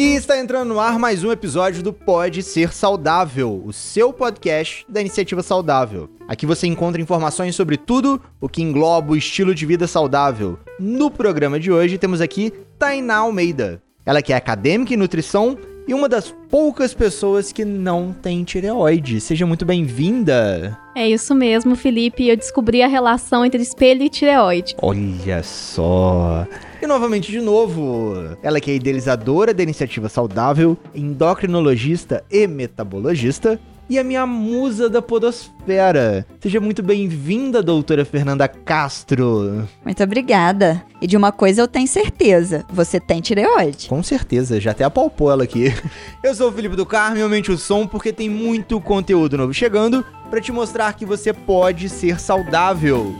E está entrando no ar mais um episódio do Pode Ser Saudável, o seu podcast da iniciativa saudável. Aqui você encontra informações sobre tudo o que engloba o estilo de vida saudável. No programa de hoje temos aqui Tainá Almeida. Ela que é acadêmica em nutrição e uma das poucas pessoas que não tem tireoide. Seja muito bem-vinda. É isso mesmo, Felipe. Eu descobri a relação entre espelho e tireoide. Olha só. E novamente de novo, ela que é idealizadora da iniciativa saudável, endocrinologista e metabologista, e a minha musa da podosfera. Seja muito bem-vinda, doutora Fernanda Castro. Muito obrigada. E de uma coisa eu tenho certeza, você tem tireoide. Com certeza, já até apalpou ela aqui. Eu sou o Felipe do Carmo, aumente o som porque tem muito conteúdo novo chegando para te mostrar que você pode ser saudável.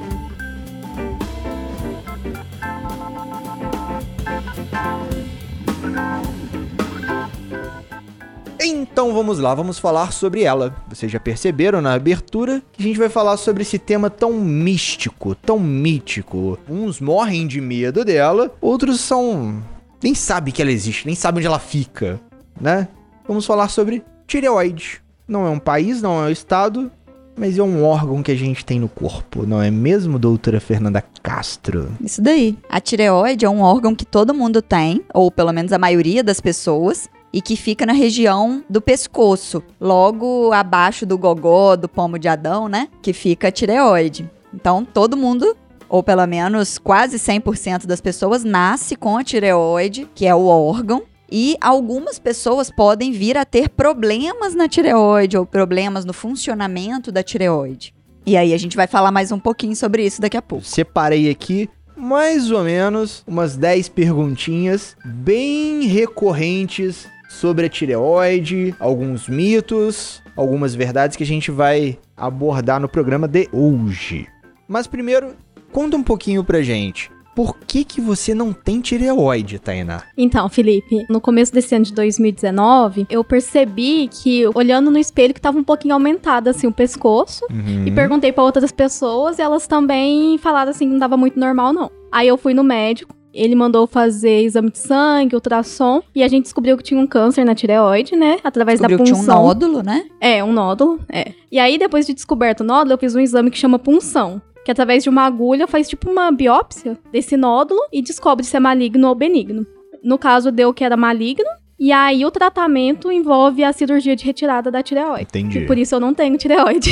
Então vamos lá, vamos falar sobre ela. Vocês já perceberam na abertura que a gente vai falar sobre esse tema tão místico, tão mítico. Uns morrem de medo dela, outros são. nem sabem que ela existe, nem sabem onde ela fica, né? Vamos falar sobre tireoide. Não é um país, não é um estado, mas é um órgão que a gente tem no corpo, não é mesmo, doutora Fernanda Castro? Isso daí. A tireoide é um órgão que todo mundo tem, ou pelo menos a maioria das pessoas, e que fica na região do pescoço, logo abaixo do gogó, do pomo de Adão, né? Que fica a tireoide. Então, todo mundo, ou pelo menos quase 100% das pessoas, nasce com a tireoide, que é o órgão. E algumas pessoas podem vir a ter problemas na tireoide ou problemas no funcionamento da tireoide. E aí a gente vai falar mais um pouquinho sobre isso daqui a pouco. Separei aqui mais ou menos umas 10 perguntinhas bem recorrentes sobre a tireoide, alguns mitos, algumas verdades que a gente vai abordar no programa de hoje. Mas primeiro, conta um pouquinho pra gente. Por que que você não tem tireoide, Tainá? Então, Felipe, no começo desse ano de 2019, eu percebi que, olhando no espelho, que tava um pouquinho aumentado, assim, o pescoço. Uhum. E perguntei pra outras pessoas e elas também falaram, assim, que não tava muito normal, não. Aí eu fui no médico, ele mandou fazer exame de sangue, ultrassom, e a gente descobriu que tinha um câncer na tireoide, né? Através Descobriu da que punção. tinha um nódulo, né? É, um nódulo, é. E aí, depois de descoberto o nódulo, eu fiz um exame que chama punção. Que através de uma agulha faz tipo uma biópsia desse nódulo e descobre se é maligno ou benigno. No caso, deu que era maligno. E aí, o tratamento envolve a cirurgia de retirada da tireoide. Entendi. E por isso eu não tenho tireoide.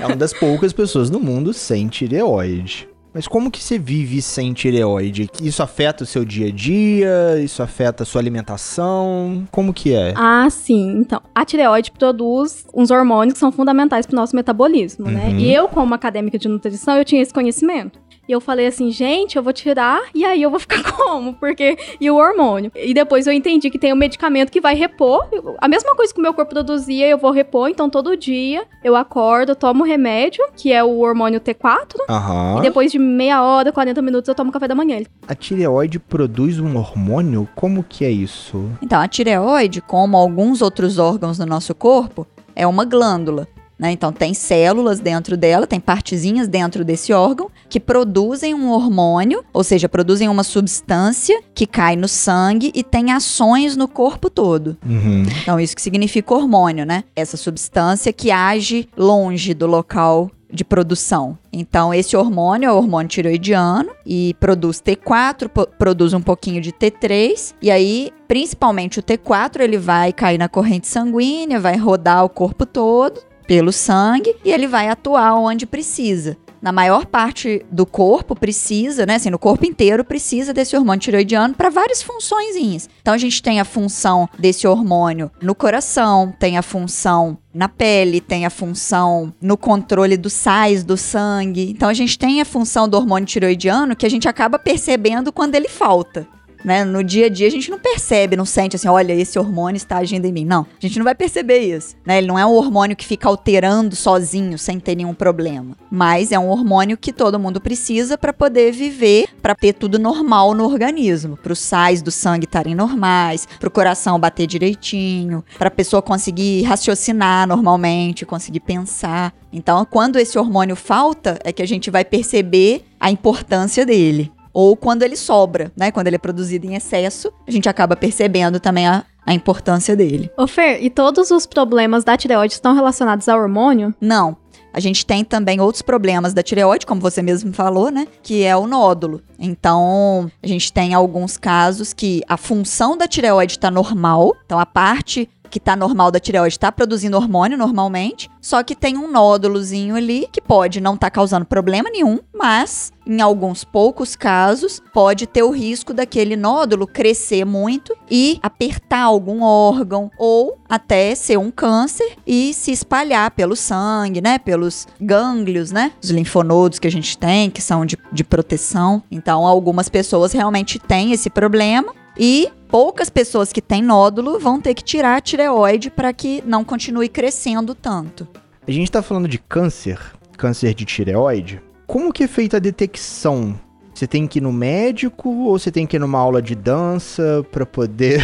É uma das poucas pessoas no mundo sem tireoide. Mas como que você vive sem tireoide? Isso afeta o seu dia a dia? Isso afeta a sua alimentação? Como que é? Ah, sim. Então, a tireoide produz uns hormônios que são fundamentais para o nosso metabolismo, né? Uhum. E eu, como acadêmica de nutrição, eu tinha esse conhecimento. E eu falei assim, gente, eu vou tirar e aí eu vou ficar como? Porque. E o hormônio. E depois eu entendi que tem um medicamento que vai repor. A mesma coisa que o meu corpo produzia, eu vou repor. Então todo dia eu acordo, tomo remédio, que é o hormônio T4. Aham. E depois de meia hora, 40 minutos, eu tomo café da manhã. A tireoide produz um hormônio? Como que é isso? Então, a tireoide, como alguns outros órgãos do nosso corpo, é uma glândula. Né? Então, tem células dentro dela, tem partezinhas dentro desse órgão que produzem um hormônio, ou seja, produzem uma substância que cai no sangue e tem ações no corpo todo. Uhum. Então, isso que significa hormônio, né? Essa substância que age longe do local de produção. Então, esse hormônio é o hormônio tiroidiano e produz T4, po- produz um pouquinho de T3, e aí, principalmente o T4, ele vai cair na corrente sanguínea, vai rodar o corpo todo pelo sangue e ele vai atuar onde precisa. Na maior parte do corpo precisa, né? Assim, no corpo inteiro precisa desse hormônio tiroidiano para várias funçõezinhas. Então a gente tem a função desse hormônio no coração, tem a função na pele, tem a função no controle dos sais do sangue. Então a gente tem a função do hormônio tiroidiano que a gente acaba percebendo quando ele falta. Né? No dia a dia a gente não percebe, não sente assim, olha, esse hormônio está agindo em mim. Não, a gente não vai perceber isso. Né? Ele não é um hormônio que fica alterando sozinho, sem ter nenhum problema. Mas é um hormônio que todo mundo precisa para poder viver, para ter tudo normal no organismo. Para os sais do sangue estarem normais, para o coração bater direitinho, para a pessoa conseguir raciocinar normalmente, conseguir pensar. Então, quando esse hormônio falta, é que a gente vai perceber a importância dele. Ou quando ele sobra, né? Quando ele é produzido em excesso, a gente acaba percebendo também a, a importância dele. Ô Fer, e todos os problemas da tireoide estão relacionados ao hormônio? Não. A gente tem também outros problemas da tireoide, como você mesmo falou, né? Que é o nódulo. Então, a gente tem alguns casos que a função da tireoide está normal, então a parte que tá normal da tireoide tá produzindo hormônio normalmente, só que tem um nódulozinho ali que pode não estar tá causando problema nenhum, mas em alguns poucos casos pode ter o risco daquele nódulo crescer muito e apertar algum órgão ou até ser um câncer e se espalhar pelo sangue, né, pelos gânglios, né, os linfonodos que a gente tem, que são de, de proteção. Então, algumas pessoas realmente têm esse problema e poucas pessoas que têm nódulo vão ter que tirar a tireoide para que não continue crescendo tanto. A gente está falando de câncer, câncer de tireoide. Como que é feita a detecção? Você tem que ir no médico ou você tem que ir numa aula de dança para poder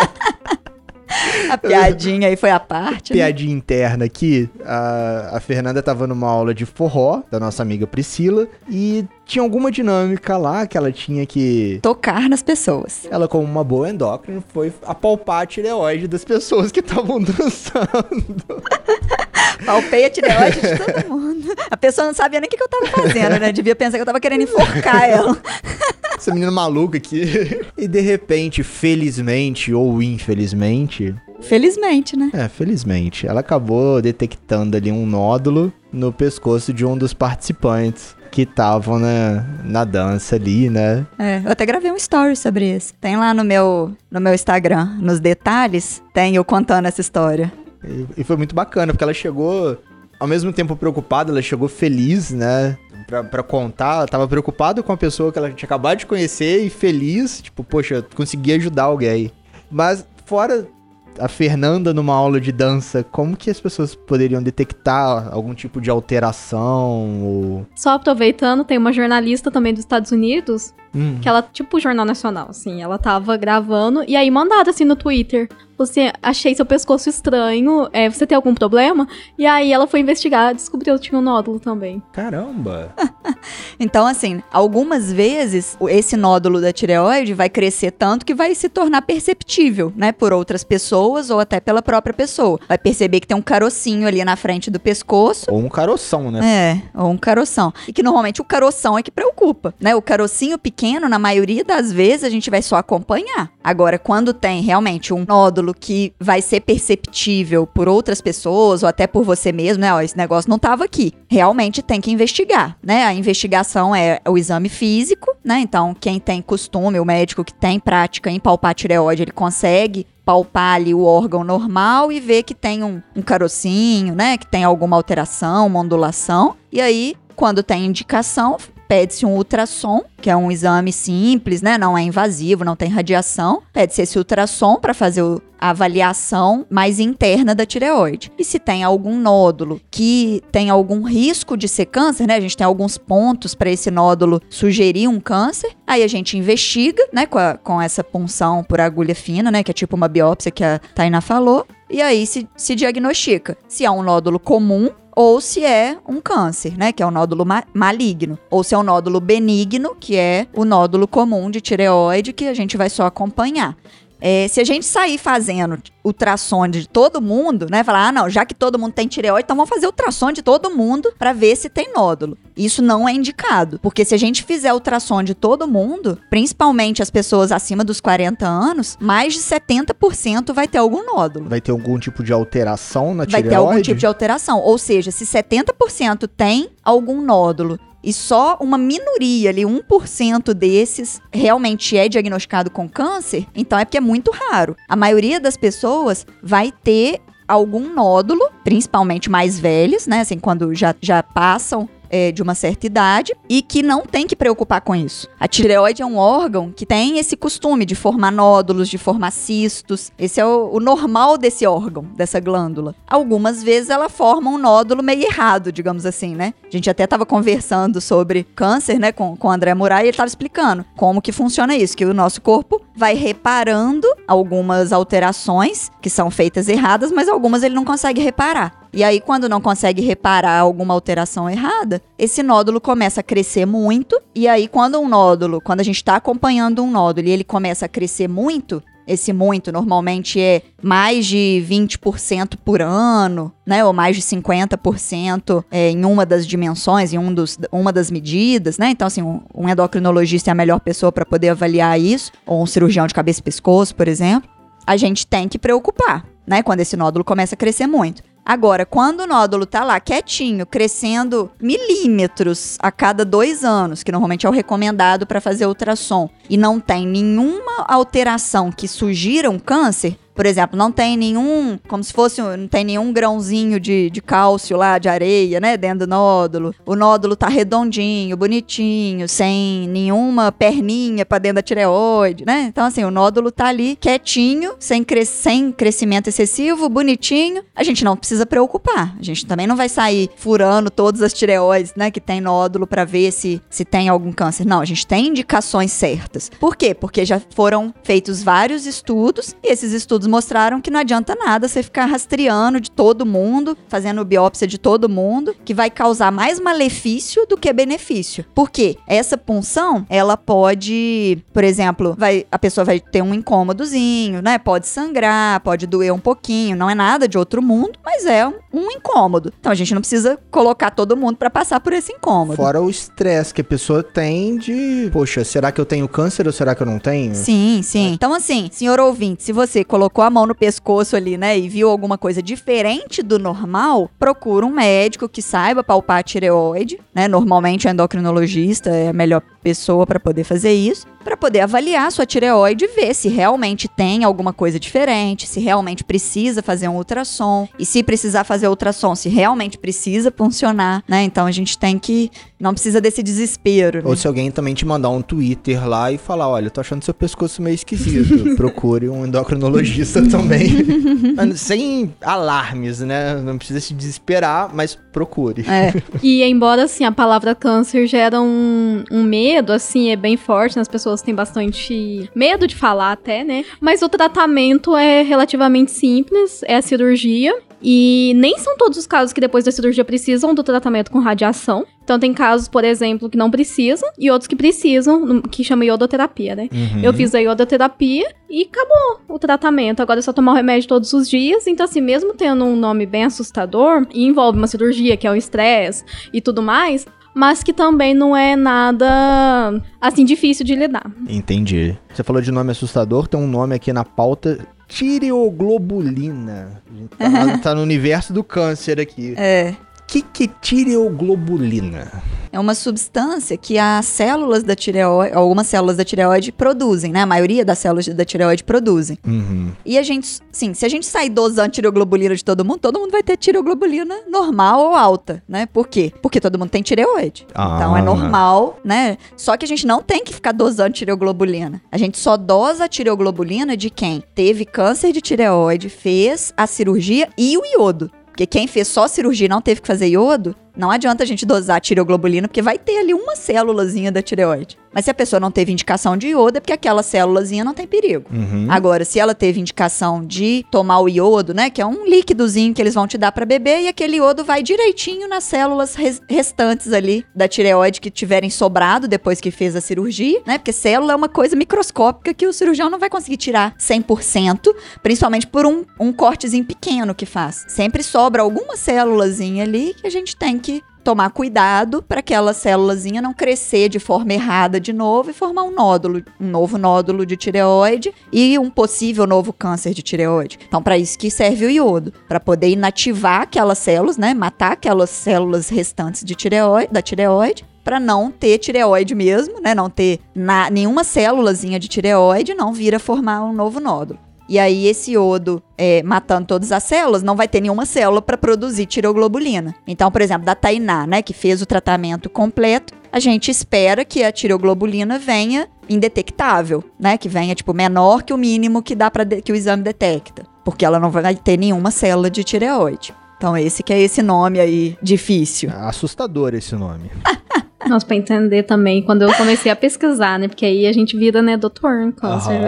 A piadinha aí foi a parte. Né? Piadinha interna aqui. A, a Fernanda tava numa aula de forró da nossa amiga Priscila e tinha alguma dinâmica lá que ela tinha que. Tocar nas pessoas. Ela, como uma boa endócrina, foi apalpar a tireoide das pessoas que estavam dançando. Palpei a tireoide de todo mundo. A pessoa não sabia nem o que, que eu tava fazendo, né? Devia pensar que eu tava querendo enforcar ela. Essa menina maluca aqui. E de repente, felizmente ou infelizmente. Felizmente, né? É, felizmente. Ela acabou detectando ali um nódulo no pescoço de um dos participantes que estavam né, na dança ali, né? É, eu até gravei um story sobre isso. Tem lá no meu, no meu Instagram, nos detalhes, tem eu contando essa história. E, foi muito bacana, porque ela chegou ao mesmo tempo preocupada, ela chegou feliz, né? Pra, pra contar, ela tava preocupada com a pessoa que ela tinha acabado de conhecer e feliz, tipo, poxa, consegui ajudar alguém. Mas fora a Fernanda numa aula de dança, como que as pessoas poderiam detectar algum tipo de alteração? Ou... Só aproveitando, tem uma jornalista também dos Estados Unidos, hum. que ela, tipo, Jornal Nacional, assim, ela tava gravando e aí mandada assim no Twitter. Você achei seu pescoço estranho, é, você tem algum problema? E aí ela foi investigar, descobriu que tinha um nódulo também. Caramba! então, assim, algumas vezes esse nódulo da tireoide vai crescer tanto que vai se tornar perceptível, né, por outras pessoas ou até pela própria pessoa. Vai perceber que tem um carocinho ali na frente do pescoço. Ou um caroção, né? É, ou um caroção. E que normalmente o caroção é que preocupa, né? O carocinho pequeno, na maioria das vezes, a gente vai só acompanhar. Agora, quando tem realmente um nódulo que vai ser perceptível por outras pessoas ou até por você mesmo, né? Ó, esse negócio não estava aqui. Realmente tem que investigar, né? A investigação é o exame físico, né? Então, quem tem costume, o médico que tem prática em palpar tireoide, ele consegue palpar ali o órgão normal e ver que tem um, um carocinho, né? Que tem alguma alteração, uma ondulação. E aí, quando tem indicação, pede-se um ultrassom, que é um exame simples, né? Não é invasivo, não tem radiação. Pede-se esse ultrassom para fazer a avaliação mais interna da tireoide. E se tem algum nódulo que tem algum risco de ser câncer, né? A gente tem alguns pontos para esse nódulo sugerir um câncer. Aí a gente investiga, né? Com, a, com essa punção por agulha fina, né? Que é tipo uma biópsia que a Taina falou. E aí se, se diagnostica se é um nódulo comum ou se é um câncer, né, que é um nódulo ma maligno, ou se é um nódulo benigno, que é o nódulo comum de tireoide que a gente vai só acompanhar. É, se a gente sair fazendo ultrassom de todo mundo, né? Falar, ah, não, já que todo mundo tem tireoide, então vamos fazer ultrassom de todo mundo para ver se tem nódulo. Isso não é indicado, porque se a gente fizer ultrassom de todo mundo, principalmente as pessoas acima dos 40 anos, mais de 70% vai ter algum nódulo. Vai ter algum tipo de alteração na tireoide? Vai ter algum tipo de alteração. Ou seja, se 70% tem algum nódulo e só uma minoria ali, 1% desses, realmente é diagnosticado com câncer, então é porque é muito raro. A maioria das pessoas vai ter algum nódulo, principalmente mais velhos, né? Assim, quando já, já passam é, de uma certa idade e que não tem que preocupar com isso. A tireoide é um órgão que tem esse costume de formar nódulos, de formar cistos. Esse é o, o normal desse órgão, dessa glândula. Algumas vezes ela forma um nódulo meio errado, digamos assim, né? A gente até estava conversando sobre câncer, né, com, com o André Murai, e ele estava explicando como que funciona isso, que o nosso corpo vai reparando algumas alterações que são feitas erradas, mas algumas ele não consegue reparar. E aí, quando não consegue reparar alguma alteração errada, esse nódulo começa a crescer muito. E aí, quando um nódulo, quando a gente está acompanhando um nódulo e ele começa a crescer muito, esse muito normalmente é mais de 20% por ano, né? Ou mais de 50% é, em uma das dimensões, em um dos, uma das medidas, né? Então, assim, um, um endocrinologista é a melhor pessoa para poder avaliar isso, ou um cirurgião de cabeça e pescoço, por exemplo. A gente tem que preocupar, né? Quando esse nódulo começa a crescer muito. Agora, quando o nódulo tá lá quietinho, crescendo milímetros a cada dois anos, que normalmente é o recomendado para fazer ultrassom, e não tem nenhuma alteração que sugira um câncer, por exemplo, não tem nenhum, como se fosse, não tem nenhum grãozinho de, de cálcio lá, de areia, né, dentro do nódulo. O nódulo tá redondinho, bonitinho, sem nenhuma perninha pra dentro da tireoide, né? Então, assim, o nódulo tá ali quietinho, sem, sem crescimento excessivo, bonitinho. A gente não precisa preocupar. A gente também não vai sair furando todas as tireoides, né, que tem nódulo para ver se, se tem algum câncer. Não, a gente tem indicações certas. Por quê? Porque já foram feitos vários estudos e esses estudos estudos mostraram que não adianta nada você ficar rastreando de todo mundo, fazendo biópsia de todo mundo, que vai causar mais malefício do que benefício. Por quê? Essa punção, ela pode, por exemplo, vai, a pessoa vai ter um incômodozinho, né? Pode sangrar, pode doer um pouquinho, não é nada de outro mundo, mas é um, um incômodo. Então a gente não precisa colocar todo mundo para passar por esse incômodo. Fora o estresse que a pessoa tem de, poxa, será que eu tenho câncer ou será que eu não tenho? Sim, sim. Então assim, senhor ouvinte, se você colocou colocou a mão no pescoço ali, né, e viu alguma coisa diferente do normal, procura um médico que saiba palpar a tireoide, né? Normalmente o endocrinologista é a melhor pessoa para poder fazer isso, para poder avaliar a sua tireoide e ver se realmente tem alguma coisa diferente, se realmente precisa fazer um ultrassom e se precisar fazer ultrassom, se realmente precisa funcionar, né? Então a gente tem que não precisa desse desespero. Ou né? se alguém também te mandar um Twitter lá e falar, olha, tô achando seu pescoço meio esquisito, procure um endocrinologista também. Sem alarmes, né? Não precisa se desesperar, mas procure. É. e embora assim a palavra câncer gera um, um medo medo, assim, é bem forte, né? as pessoas têm bastante medo de falar até, né? Mas o tratamento é relativamente simples, é a cirurgia. E nem são todos os casos que depois da cirurgia precisam do tratamento com radiação. Então tem casos, por exemplo, que não precisam e outros que precisam, que chama iodoterapia, né? Uhum. Eu fiz a iodoterapia e acabou o tratamento. Agora é só tomar o remédio todos os dias. Então, assim, mesmo tendo um nome bem assustador, e envolve uma cirurgia, que é o estresse e tudo mais, mas que também não é nada assim difícil de lidar. Entendi. Você falou de nome assustador, tem um nome aqui na pauta tireoglobulina. Tá, tá no universo do câncer aqui. É. O que, que é tireoglobulina? é uma substância que as células da tireoide, algumas células da tireoide produzem, né? A maioria das células da tireoide produzem. Uhum. E a gente, sim, se a gente sair dosando tireoglobulina de todo mundo, todo mundo vai ter tireoglobulina normal ou alta, né? Por quê? Porque todo mundo tem tireoide. Ah. Então é normal, né? Só que a gente não tem que ficar dosando tireoglobulina. A gente só dosa a tireoglobulina de quem teve câncer de tireoide, fez a cirurgia e o iodo. Porque quem fez só cirurgia e não teve que fazer iodo, não adianta a gente dosar tireoglobulina, porque vai ter ali uma célulazinha da tireoide. Mas se a pessoa não teve indicação de iodo, é porque aquela célulazinha não tem perigo. Uhum. Agora, se ela teve indicação de tomar o iodo, né, que é um líquidozinho que eles vão te dar para beber, e aquele iodo vai direitinho nas células res restantes ali da tireoide que tiverem sobrado depois que fez a cirurgia, né? Porque célula é uma coisa microscópica que o cirurgião não vai conseguir tirar 100%, principalmente por um, um cortezinho pequeno que faz. Sempre sobra alguma célulazinha ali que a gente tem que tomar cuidado para aquela célulazinha não crescer de forma errada de novo e formar um nódulo, um novo nódulo de tireoide e um possível novo câncer de tireoide. Então, para isso que serve o iodo, para poder inativar aquelas células, né, matar aquelas células restantes de tireoide, da tireoide para não ter tireoide mesmo, né? Não ter na, nenhuma célulazinha de tireoide, não vir a formar um novo nódulo. E aí, esse iodo, é, matando todas as células, não vai ter nenhuma célula para produzir tireoglobulina. Então, por exemplo, da Tainá, né, que fez o tratamento completo, a gente espera que a tireoglobulina venha indetectável, né, que venha tipo menor que o mínimo que dá para que o exame detecta, porque ela não vai ter nenhuma célula de tireoide. Então, esse que é esse nome aí difícil. É assustador esse nome. Nossa, pra entender também, quando eu comecei a pesquisar, né? Porque aí a gente vira, né, doutor em câncer.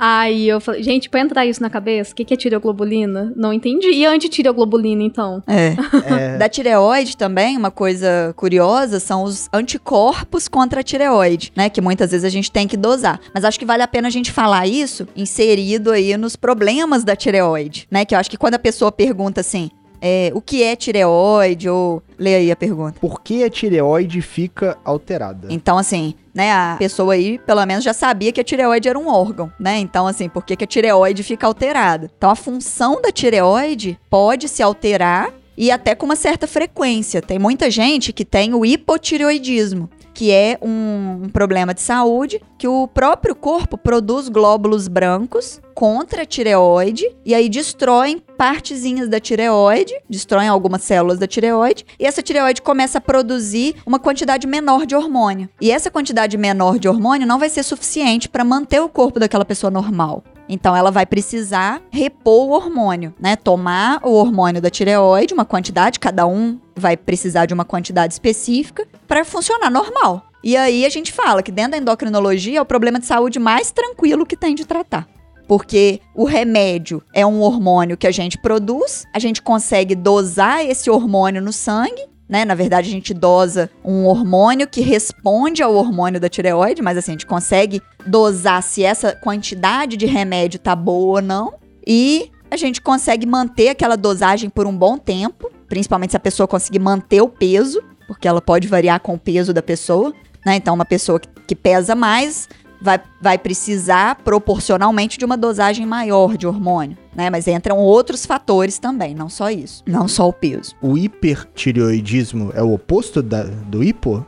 Aí eu falei, gente, pra entrar isso na cabeça, o que, que é tireoglobulina? Não entendi. E antitireoglobulina, então? É. É, Da tireoide também, uma coisa curiosa são os anticorpos contra a tireoide, né? Que muitas vezes a gente tem que dosar. Mas acho que vale a pena a gente falar isso inserido aí nos problemas da tireoide, né? Que eu acho que quando a pessoa pergunta assim, é, o que é tireoide? Ou lê aí a pergunta. por que a tireoide fica alterada? Então, assim, né, a pessoa aí, pelo menos, já sabia que a tireoide era um órgão, né? Então, assim, por que, que a tireoide fica alterada? Então, a função da tireoide pode se alterar e até com uma certa frequência. Tem muita gente que tem o hipotireoidismo, que é um, problema de saúde que o próprio corpo produz glóbulos brancos contra a tireoide e aí destroem partezinhas da tireoide, destroem algumas células da tireoide, e essa tireoide começa a produzir uma quantidade menor de hormônio. E essa quantidade menor de hormônio não vai ser suficiente para manter o corpo daquela pessoa normal. Então ela vai precisar repor o hormônio, né? Tomar o hormônio da tireoide, uma quantidade, cada um vai precisar de uma quantidade específica para funcionar normal. E aí a gente fala que dentro da endocrinologia é o problema de saúde mais tranquilo que tem de tratar. Porque o remédio é um hormônio que a gente produz, a gente consegue dosar esse hormônio no sangue, né? Na verdade, a gente dosa um hormônio que responde ao hormônio da tireoide, mas assim, a gente consegue dosar se essa quantidade de remédio tá boa ou não. E a gente consegue manter aquela dosagem por um bom tempo, principalmente se a pessoa conseguir manter o peso, porque ela pode variar com o peso da pessoa, né? Então, uma pessoa que, pesa mais vai, vai precisar proporcionalmente de uma dosagem maior de hormônio, né? Mas entram outros fatores também, não só isso, não só o peso. O hipertireoidismo é o oposto da- do hipo?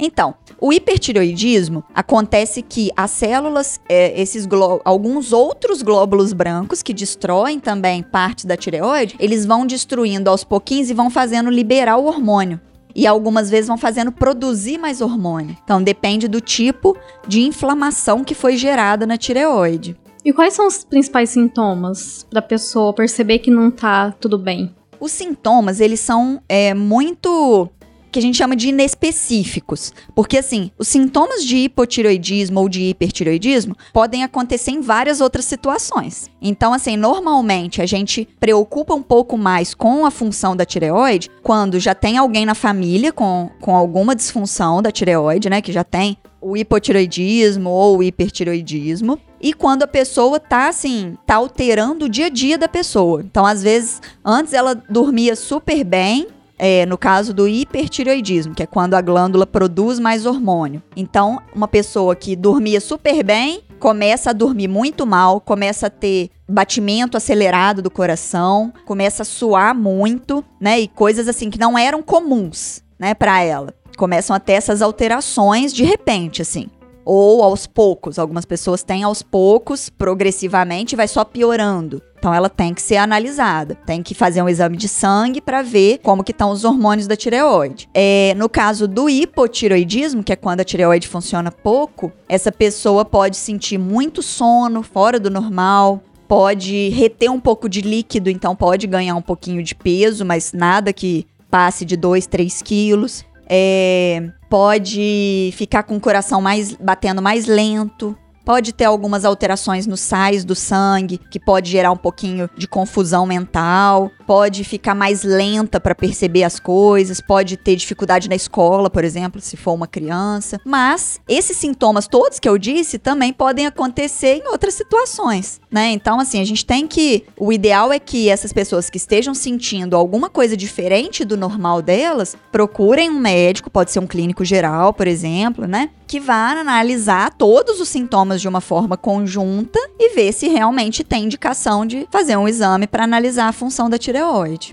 Então, o hipertireoidismo acontece que as células, é, esses alguns outros glóbulos brancos que destroem também parte da tireoide, eles vão destruindo aos pouquinhos e vão fazendo liberar o hormônio. E algumas vezes vão fazendo produzir mais hormônio. Então, depende do tipo de inflamação que foi gerada na tireoide. E quais são os principais sintomas pra pessoa perceber que não tá tudo bem? Os sintomas, eles são é, muito que a gente chama de inespecíficos. Porque, assim, os sintomas de hipotireoidismo ou de hipertireoidismo podem acontecer em várias outras situações. Então, assim, normalmente a gente preocupa um pouco mais com a função da tireoide quando já tem alguém na família com, com alguma disfunção da tireoide, né? Que já tem o hipotireoidismo ou o hipertireoidismo. E quando a pessoa tá assim, tá alterando o dia a dia da pessoa. Então, às vezes, antes ela dormia super bem, é, no caso do hipertireoidismo, que é quando a glândula produz mais hormônio. Então, uma pessoa que dormia super bem começa a dormir muito mal, começa a ter batimento acelerado do coração, começa a suar muito, né? E coisas assim que não eram comuns, né, para ela. Começam a ter essas alterações de repente, assim ou aos poucos. Algumas pessoas têm aos poucos, progressivamente, vai só piorando. Então ela tem que ser analisada, tem que fazer um exame de sangue para ver como que estão os hormônios da tireoide. É, no caso do hipotireoidismo, que é quando a tireoide funciona pouco, essa pessoa pode sentir muito sono, fora do normal, pode reter um pouco de líquido, então pode ganhar um pouquinho de peso, mas nada que passe de 2, 3 quilos. É, pode ficar com o coração mais batendo mais lento. Pode ter algumas alterações nos sais do sangue, que pode gerar um pouquinho de confusão mental. Pode ficar mais lenta para perceber as coisas. Pode ter dificuldade na escola, por exemplo, se for uma criança. Mas esses sintomas todos que eu disse também podem acontecer em outras situações, né? Então, assim, a gente tem que. O ideal é que essas pessoas que estejam sentindo alguma coisa diferente do normal delas procurem um médico, pode ser um clínico geral, por exemplo, né? Que vá analisar todos os sintomas de uma forma conjunta e ver se realmente tem indicação de fazer um exame para analisar a função da tireoide.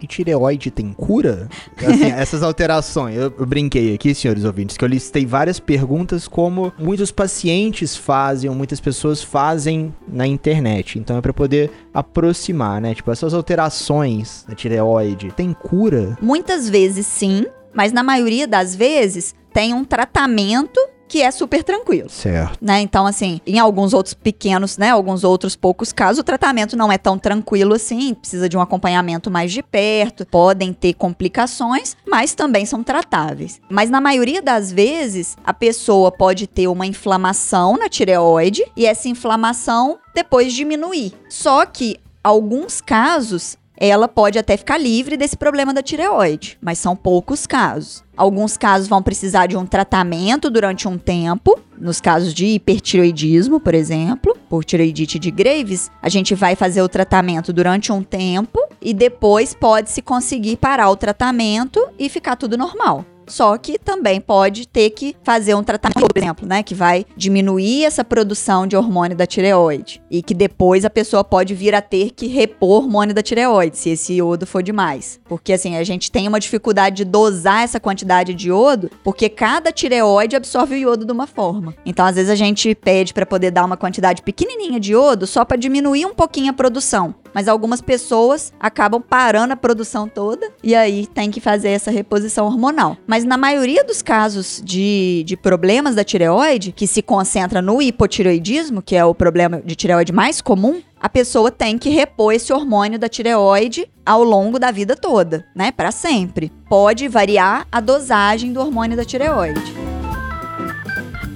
E tireoide tem cura? Assim, essas alterações. Eu, eu brinquei aqui, senhores ouvintes, que eu listei várias perguntas como muitos pacientes fazem, ou muitas pessoas fazem na internet. Então é pra poder aproximar, né? Tipo, essas alterações da tireoide tem cura? Muitas vezes sim, mas na maioria das vezes tem um tratamento que é super tranquilo. Certo. Né? Então, assim, em alguns outros pequenos, né? Alguns outros poucos casos, o tratamento não é tão tranquilo assim, precisa de um acompanhamento mais de perto, podem ter complicações, mas também são tratáveis. Mas na maioria das vezes, a pessoa pode ter uma inflamação na tireoide e essa inflamação depois diminuir. Só que alguns casos ela pode até ficar livre desse problema da tireoide, mas são poucos casos. Alguns casos vão precisar de um tratamento durante um tempo, nos casos de hipertireoidismo, por exemplo, por tireoidite de Graves, a gente vai fazer o tratamento durante um tempo e depois pode se conseguir parar o tratamento e ficar tudo normal. Só que também pode ter que fazer um tratamento, por exemplo, né, que vai diminuir essa produção de hormônio da tireoide e que depois a pessoa pode vir a ter que repor hormônio da tireoide se esse iodo for demais. Porque assim, a gente tem uma dificuldade de dosar essa quantidade de iodo, porque cada tireoide absorve o iodo de uma forma. Então, às vezes a gente pede para poder dar uma quantidade pequenininha de iodo só para diminuir um pouquinho a produção mas algumas pessoas acabam parando a produção toda e aí tem que fazer essa reposição hormonal. Mas na maioria dos casos de, de problemas da tireoide, que se concentra no hipotireoidismo, que é o problema de tireoide mais comum, a pessoa tem que repor esse hormônio da tireoide ao longo da vida toda, né? Para sempre. Pode variar a dosagem do hormônio da tireoide.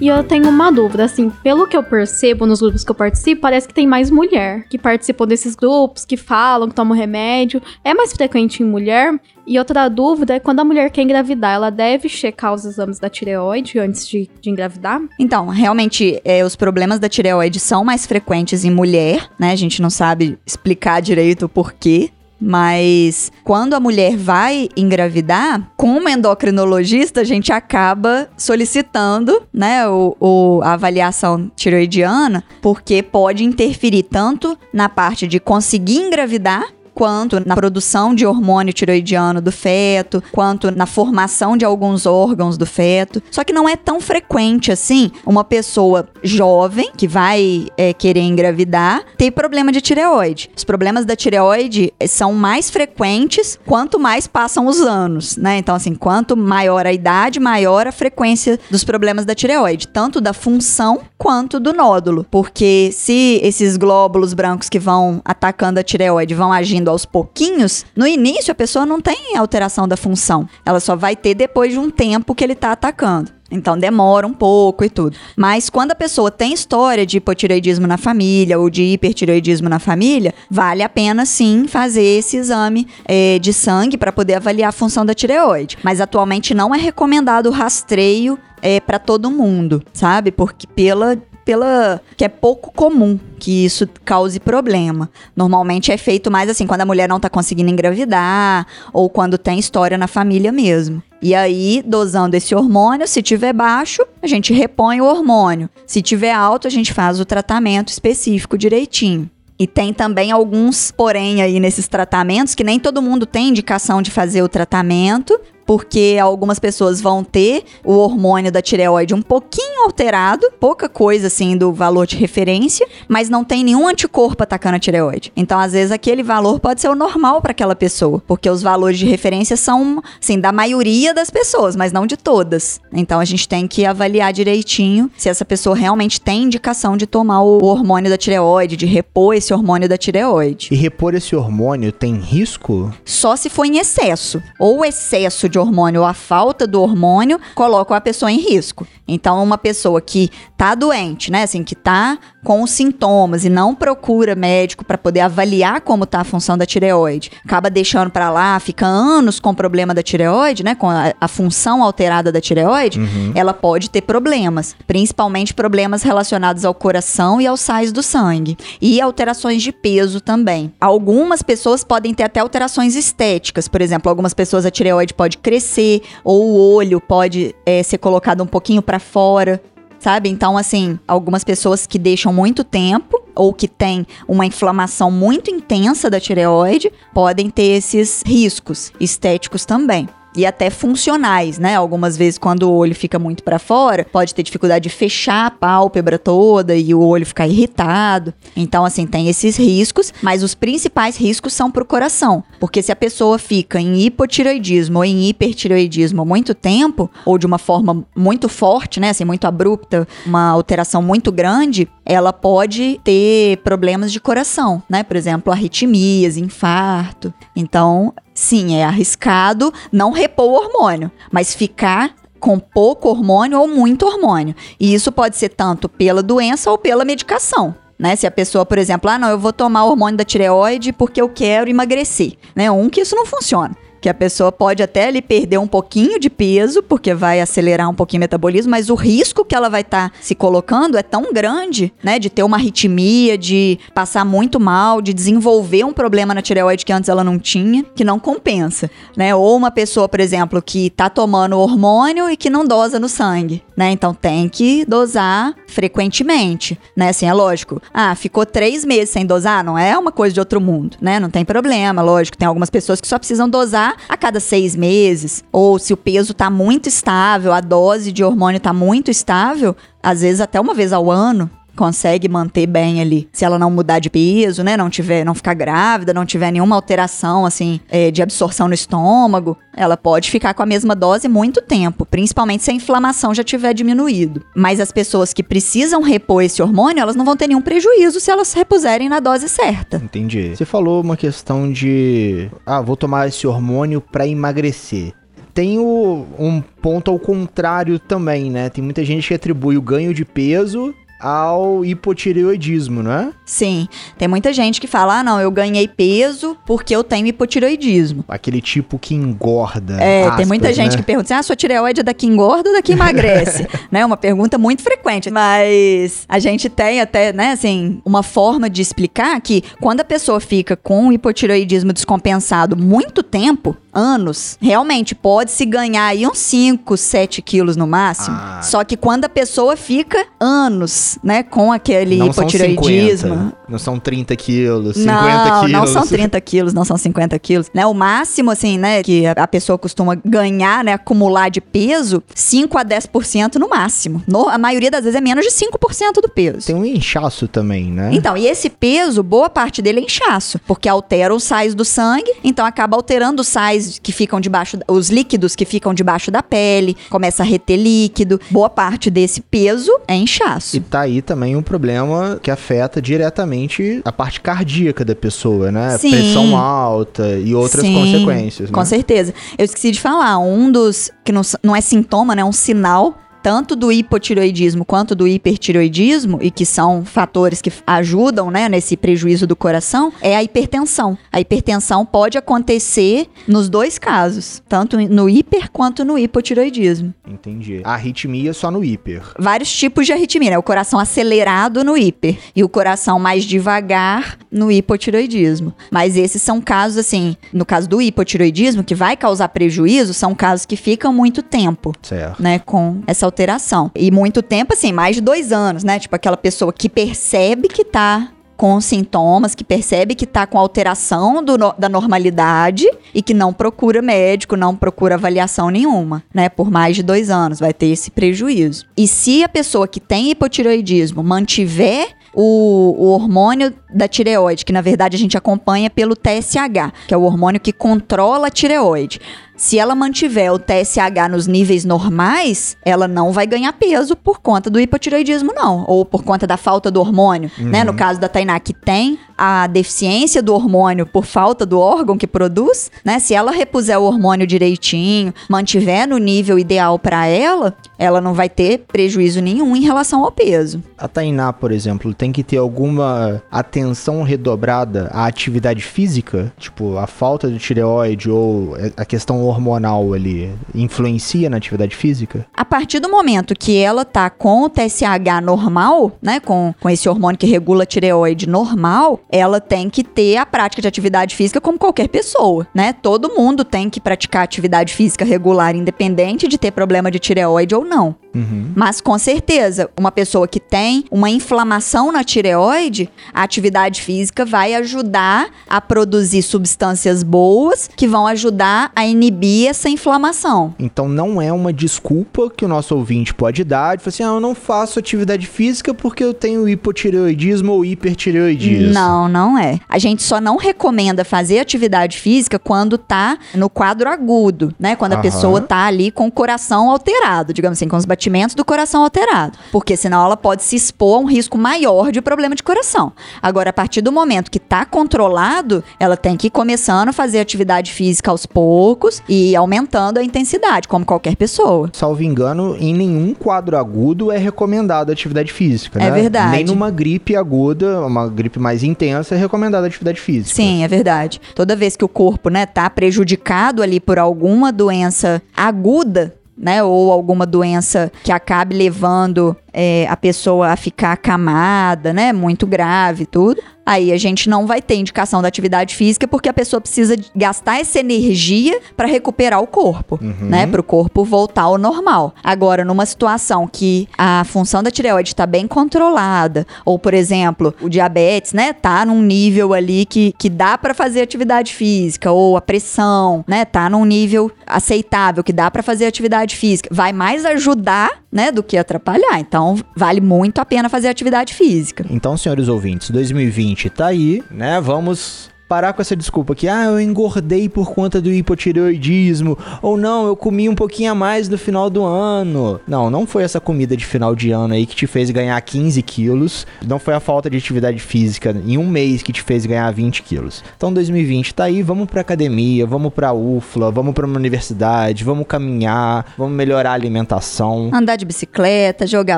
E eu tenho uma dúvida, assim, pelo que eu percebo nos grupos que eu participo, parece que tem mais mulher que participam desses grupos, que falam, que tomam remédio. É mais frequente em mulher. E outra dúvida é quando a mulher quer engravidar, ela deve checar os exames da tireoide antes de, de engravidar? Então, realmente, é, os problemas da tireoide são mais frequentes em mulher, né? A gente não sabe explicar direito o porquê, mas quando a mulher vai engravidar, como endocrinologista, a gente acaba solicitando, né, o, o, a avaliação tiroidiana, porque pode interferir tanto na parte de conseguir engravidar quanto na produção de hormônio tiroidiano do feto, quanto na formação de alguns órgãos do feto. Só que não é tão frequente assim uma pessoa jovem que vai é, querer engravidar ter problema de tireoide. Os problemas da tireoide são mais frequentes quanto mais passam os anos, né? Então, assim, quanto maior a idade, maior a frequência dos problemas da tireoide, tanto da função quanto do nódulo. Porque se esses glóbulos brancos que vão atacando a tireoide vão agindo aos pouquinhos, no início a pessoa não tem alteração da função. Ela só vai ter depois de um tempo que ele está atacando. Então demora um pouco e tudo. Mas quando a pessoa tem história de hipotireoidismo na família ou de hipertireoidismo na família, vale a pena sim fazer esse exame é, de sangue para poder avaliar a função da tireoide. Mas atualmente não é recomendado o rastreio é, para todo mundo, sabe? Porque pela pela que é pouco comum que isso cause problema. Normalmente é feito mais assim quando a mulher não está conseguindo engravidar ou quando tem história na família mesmo. E aí, dosando esse hormônio, se tiver baixo, a gente repõe o hormônio. Se tiver alto, a gente faz o tratamento específico direitinho. E tem também alguns, porém, aí nesses tratamentos, que nem todo mundo tem indicação de fazer o tratamento, porque algumas pessoas vão ter o hormônio da tireoide um pouquinho alterado, pouca coisa assim do valor de referência, mas não tem nenhum anticorpo atacando a tireoide. Então, às vezes, aquele valor pode ser o normal para aquela pessoa, porque os valores de referência são, assim, da maioria das pessoas, mas não de todas. Então, a gente tem que avaliar direitinho se essa pessoa realmente tem indicação de tomar o hormônio da tireoide, de repor esse hormônio da tireoide. E repor esse hormônio tem risco? Só se for em excesso. Ou excesso de hormônio ou a falta do hormônio colocam a pessoa em risco. Então, uma pessoa que tá doente, né, assim, que tá com os sintomas e não procura médico para poder avaliar como tá a função da tireoide, acaba deixando para lá, fica anos com problema da tireoide, né, com a, a função alterada da tireoide, uhum. ela pode ter problemas, principalmente problemas relacionados ao coração e aos sais do sangue e alterações de peso também. Algumas pessoas podem ter até alterações estéticas, por exemplo, algumas pessoas a tireoide pode crescer ou o olho pode é, ser colocado um pouquinho para fora sabe? Então, assim, algumas pessoas que deixam muito tempo ou que têm uma inflamação muito intensa da tireoide podem ter esses riscos estéticos também. E até funcionais, né? Algumas vezes quando o olho fica muito para fora, pode ter dificuldade de fechar a pálpebra toda e o olho ficar irritado. Então, assim, tem esses riscos, mas os principais riscos são pro coração, porque se a pessoa fica em hipotiroidismo ou em hipertiroidismo muito tempo, ou de uma forma muito forte, né, assim, muito abrupta, uma alteração muito grande, ela pode ter problemas de coração, né? Por exemplo, arritmias, infarto. Então, sim, é arriscado não repor o hormônio, mas ficar com pouco hormônio ou muito hormônio. E isso pode ser tanto pela doença ou pela medicação. Né? Se a pessoa, por exemplo, ah, não, eu vou tomar o hormônio da tireoide porque eu quero emagrecer. Né? Um, que isso não funciona que a pessoa pode até ali perder um pouquinho de peso, porque vai acelerar um pouquinho o metabolismo, mas o risco que ela vai estar tá se colocando é tão grande, né, de ter uma arritmia, de passar muito mal, de desenvolver um problema na tireoide que antes ela não tinha, que não compensa, né? Ou uma pessoa, por exemplo, que tá tomando hormônio e que não dosa no sangue, né? Então tem que dosar frequentemente, né? Assim, é lógico. Ah, ficou três meses sem dosar, não é uma coisa de outro mundo, né? Não tem problema, lógico. Tem algumas pessoas que só precisam dosar a cada seis meses, ou se o peso está muito estável, a dose de hormônio está muito estável, às vezes até uma vez ao ano, consegue manter bem ali. Se ela não mudar de peso, né? Não tiver, não ficar grávida, não tiver nenhuma alteração, assim, é, de absorção no estômago, ela pode ficar com a mesma dose muito tempo, principalmente se a inflamação já tiver diminuído. Mas as pessoas que precisam repor esse hormônio, elas não vão ter nenhum prejuízo se elas repuserem na dose certa. Entendi. Você falou uma questão de, ah, vou tomar esse hormônio para emagrecer tem o, um ponto ao contrário também, né? Tem muita gente que atribui o ganho de peso ao hipotireoidismo, não é? Sim. Tem muita gente que fala: ah, não, eu ganhei peso porque eu tenho hipotireoidismo. Aquele tipo que engorda. É, aspas, tem muita gente né? que pergunta assim: ah, sua tireoide é da que engorda ou da que emagrece? né? Uma pergunta muito frequente. Mas a gente tem até, né, assim, uma forma de explicar que quando a pessoa fica com hipotireoidismo descompensado muito tempo, anos, realmente pode se ganhar aí uns 5, 7 quilos no máximo. Ah. Só que quando a pessoa fica anos, né, com aquele não hipotireoidismo. São não são 30 quilos, 50 não, quilos. Não, são 30 quilos, não são 50 quilos. Né, o máximo, assim, né, que a pessoa costuma ganhar, né, acumular de peso, 5 a 10% no máximo. No, a maioria das vezes é menos de 5% do peso. Tem um inchaço também, né? Então, e esse peso, boa parte dele é inchaço, porque altera os sais do sangue, então acaba alterando os sais que ficam debaixo, os líquidos que ficam debaixo da pele, começa a reter líquido. Boa parte desse peso é inchaço. E tá aí também um problema que afeta diretamente a parte cardíaca da pessoa, né? Sim. Pressão alta e outras Sim, consequências. Né? Com certeza. Eu esqueci de falar, um dos que não, não é sintoma, né? É um sinal tanto do hipotiroidismo quanto do hipertiroidismo, e que são fatores que ajudam né, nesse prejuízo do coração, é a hipertensão. A hipertensão pode acontecer nos dois casos, tanto no hiper quanto no hipotiroidismo. Entendi. A arritmia só no hiper. Vários tipos de arritmia, né? O coração acelerado no hiper e o coração mais devagar no hipotiroidismo. Mas esses são casos, assim, no caso do hipotiroidismo, que vai causar prejuízo, são casos que ficam muito tempo. Certo. Né, com essa alteração. E muito tempo, assim, mais de dois anos, né? Tipo aquela pessoa que percebe que tá com sintomas, que percebe que está com alteração do, da normalidade e que não procura médico, não procura avaliação nenhuma, né? Por mais de dois anos, vai ter esse prejuízo. E se a pessoa que tem hipotiroidismo mantiver o, o, hormônio da tireoide, que na verdade a gente acompanha pelo TSH, que é o hormônio que controla a tireoide. Se ela mantiver o TSH nos níveis normais, ela não vai ganhar peso por conta do hipotireoidismo, não. Ou por conta da falta do hormônio. Uhum. Né? No caso da Tainá, que tem a deficiência do hormônio por falta do órgão que produz, né? Se ela repuser o hormônio direitinho, mantiver no nível ideal para ela, ela não vai ter prejuízo nenhum em relação ao peso. A Tainá, por exemplo, tem que ter alguma atenção redobrada à atividade física? Tipo, a falta de tireoide ou a questão hormonal ali influencia na atividade física? A partir do momento que ela tá com o TSH normal, né, com, com esse hormônio que regula a tireoide normal, ela tem que ter a prática de atividade física como qualquer pessoa, né? Todo mundo tem que praticar atividade física regular, independente de ter problema de tireoide ou não. Uhum. Mas com certeza, uma pessoa que tem uma inflamação na tireoide, a atividade física vai ajudar a produzir substâncias boas que vão ajudar a inibir inibir essa inflamação. Então não é uma desculpa que o nosso ouvinte pode dar de falar assim, ah, eu não faço atividade física porque eu tenho hipotireoidismo ou hipertireoidismo. Não, não é. A gente só não recomenda fazer atividade física quando tá no quadro agudo, né? Quando a Aham. pessoa tá ali com o coração alterado, digamos assim, com os batimentos do coração alterado. Porque senão ela pode se expor a um risco maior de problema de coração. Agora, a partir do momento que tá controlado, ela tem que ir começando a fazer atividade física aos poucos e aumentando a intensidade, como qualquer pessoa. Salvo engano, em nenhum quadro agudo é recomendado atividade física, É né? verdade. Nem numa gripe aguda, uma gripe mais intensa, é recomendada atividade física. Sim, é verdade. Toda vez que o corpo, né, tá prejudicado ali por alguma doença aguda, né, ou alguma doença que acabe levando é, a pessoa a ficar acamada, né, muito grave e tudo, aí a gente não vai ter indicação da atividade física porque a pessoa precisa gastar essa energia para recuperar o corpo, né, para o corpo voltar ao normal. Agora, numa situação que a função da tireoide está bem controlada, ou por exemplo, o diabetes, né, tá num nível ali que, que dá para fazer atividade física, ou a pressão, né, tá num nível aceitável que dá para fazer atividade física, vai mais ajudar, né, do que atrapalhar. Então, vale muito a pena fazer atividade física. Então, senhores ouvintes, 2020 tá aí, né? Vamos parar com essa desculpa que, ah, eu engordei por conta do hipotireoidismo, ou não, eu comi um pouquinho a mais no final do ano. Não, não foi essa comida de final de ano aí que te fez ganhar 15 quilos, não foi a falta de atividade física em um mês que te fez ganhar 20 quilos. Então, 2020 tá aí, vamos pra academia, vamos pra UFLA, vamos pra uma universidade, vamos caminhar, vamos melhorar a alimentação. Andar de bicicleta, jogar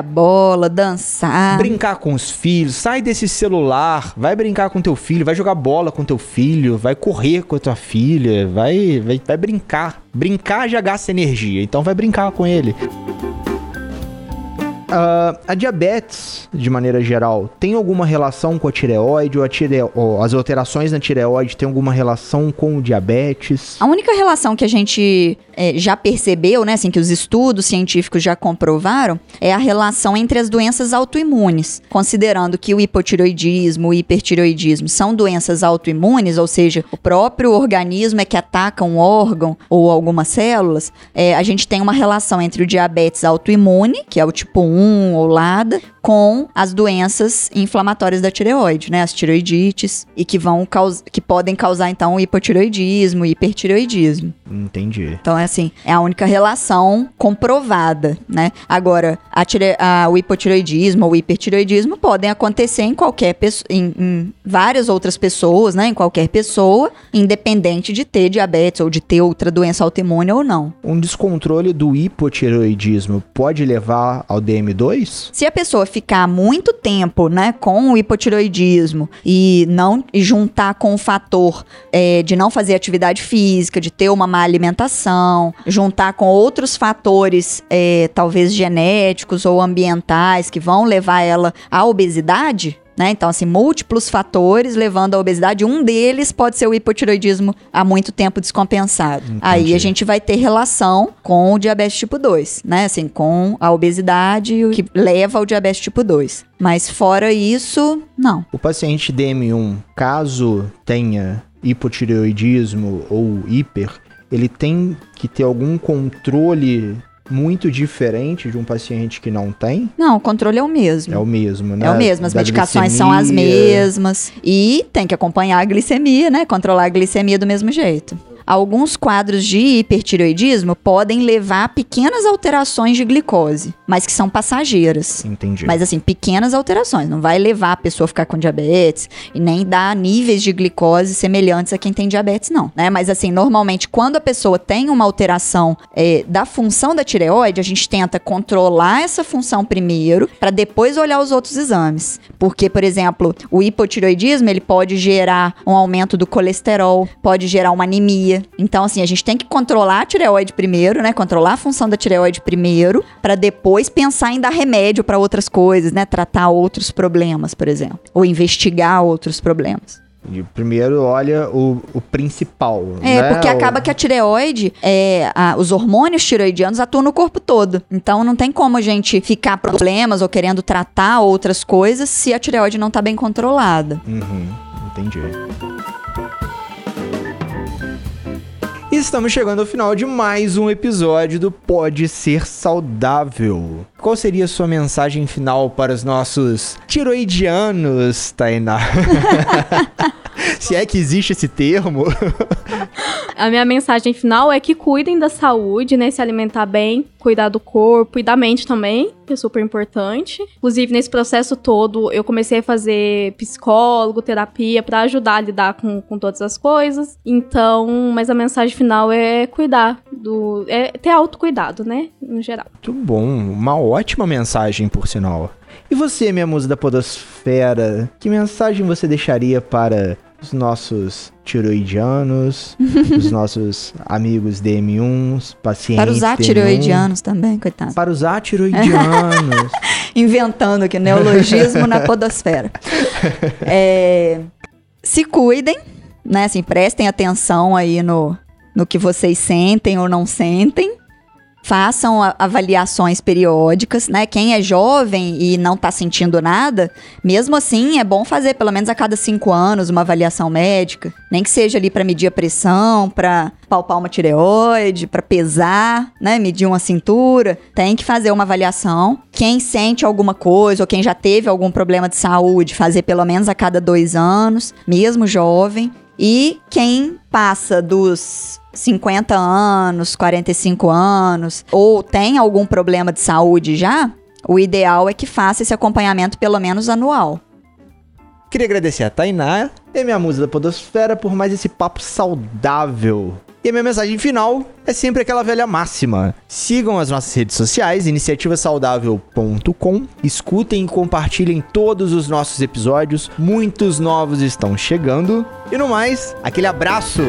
bola, dançar. Brincar com os filhos, sai desse celular, vai brincar com teu filho, vai jogar bola com teu filho, vai correr com a tua filha, vai, vai, vai brincar. Brincar já gasta energia, então vai brincar com ele. Ah, a diabetes, de maneira geral, tem alguma relação com a tireoide ou, a tire... ou as alterações na tireoide têm alguma relação com o diabetes? A única relação que a gente é, já percebeu, né, assim, que os estudos científicos já comprovaram, é a relação entre as doenças autoimunes, considerando que o hipotiroidismo, o hipertiroidismo são doenças autoimunes, ou seja, o próprio organismo é que ataca um órgão ou algumas células, é, a gente tem uma relação entre o diabetes autoimune, que é o tipo 1 ou LADA, com as doenças inflamatórias da tireoide, né, as tiroidites, e que vão que podem causar então o hipotiroidismo, o hipertiroidismo. Entendi. Então, é assim, é a única relação comprovada, né? Agora, a tire- a- o hipotiroidismo ou o hipertiroidismo podem acontecer em qualquer pessoa, em, em várias outras pessoas, né? Em qualquer pessoa, independente de ter diabetes ou de ter outra doença autoimune ou não. Um descontrole do hipotireoidismo pode levar ao DM2? Se a pessoa ficar muito tempo, né, com o hipotiroidismo e não e juntar com o fator é, de não fazer atividade física, de ter uma má alimentação, juntar com outros fatores, é, talvez genéticos ou ambientais, que vão levar ela à obesidade. Né? Então, assim, múltiplos fatores levando à obesidade. Um deles pode ser o hipotiroidismo há muito tempo descompensado. Aí Entendi. a gente vai ter relação com o diabetes tipo 2, né? Assim, com a obesidade que leva ao diabetes tipo 2. Mas fora isso, não. O paciente DM1, caso tenha hipotireoidismo ou hiper, ele tem que ter algum controle muito diferente de um paciente que não tem? Não, o controle é o mesmo. É o mesmo, né? É o mesmo, as Da medicações são as glicemia. mesmas. E tem que acompanhar a glicemia, né? Controlar a glicemia do mesmo jeito. Alguns quadros de hipertiroidismo podem levar a pequenas alterações de glicose, mas que são passageiras. Entendi. Mas assim, pequenas alterações. Não vai levar a pessoa a ficar com diabetes e nem dar níveis de glicose semelhantes a quem tem diabetes, não. Né? Mas assim, normalmente, quando a pessoa tem uma alteração é, da função da tireoide, a gente tenta controlar essa função primeiro, para depois olhar os outros exames. Porque, por exemplo, o hipotiroidismo ele pode gerar um aumento do colesterol, pode gerar uma anemia. Então, assim, a gente tem que controlar a tireoide primeiro, né? Controlar a função da tireoide primeiro, para depois pensar em dar remédio para outras coisas, né? Tratar outros problemas, por exemplo, ou investigar outros problemas. E primeiro olha o, o principal. É, né? porque O- acaba que a tireoide, é, a- os hormônios tireoidianos atuam no corpo todo. Então não tem como a gente ficar problemas ou querendo tratar outras coisas se a tireoide não tá bem controlada. Uhum, entendi. Estamos chegando ao final de mais um episódio do Pode Ser Saudável. Qual seria a sua mensagem final para os nossos tiroidianos, Tainá? Se é que existe esse termo. A minha mensagem final é que cuidem da saúde, né? Se alimentar bem, cuidar do corpo e da mente também, que é super importante. Inclusive, nesse processo todo, eu comecei a fazer psicólogo, terapia, para ajudar a lidar com, com todas as coisas. Então, mas a mensagem final é cuidar do. É ter autocuidado, né? Em geral. Muito bom. Uma ótima mensagem, por sinal. E você, minha musa da podosfera, que mensagem você deixaria para os nossos tiroidianos, os nossos amigos DM1s, pacientes Para os DM1, atiroidianos também, coitado. Para os atiroidianos. Inventando aqui neologismo na podosfera. É, se cuidem, né? Assim, prestem atenção aí no, no que vocês sentem ou não sentem. Façam avaliações periódicas, né? Quem é jovem e não tá sentindo nada, mesmo assim é bom fazer pelo menos a cada cinco anos uma avaliação médica. Nem que seja ali para medir a pressão, para palpar uma tireoide, para pesar, né? Medir uma cintura. Tem que fazer uma avaliação. Quem sente alguma coisa ou quem já teve algum problema de saúde, fazer pelo menos a cada dois anos, mesmo jovem. E quem passa dos 50 anos, 45 anos, ou tem algum problema de saúde já, o ideal é que faça esse acompanhamento pelo menos anual. Queria agradecer a Tainá e minha musa da podosfera por mais esse papo saudável. E a minha mensagem final é sempre aquela velha máxima. Sigam as nossas redes sociais, iniciativasaudável.com. Escutem e compartilhem todos os nossos episódios. Muitos novos estão chegando. E no mais, aquele abraço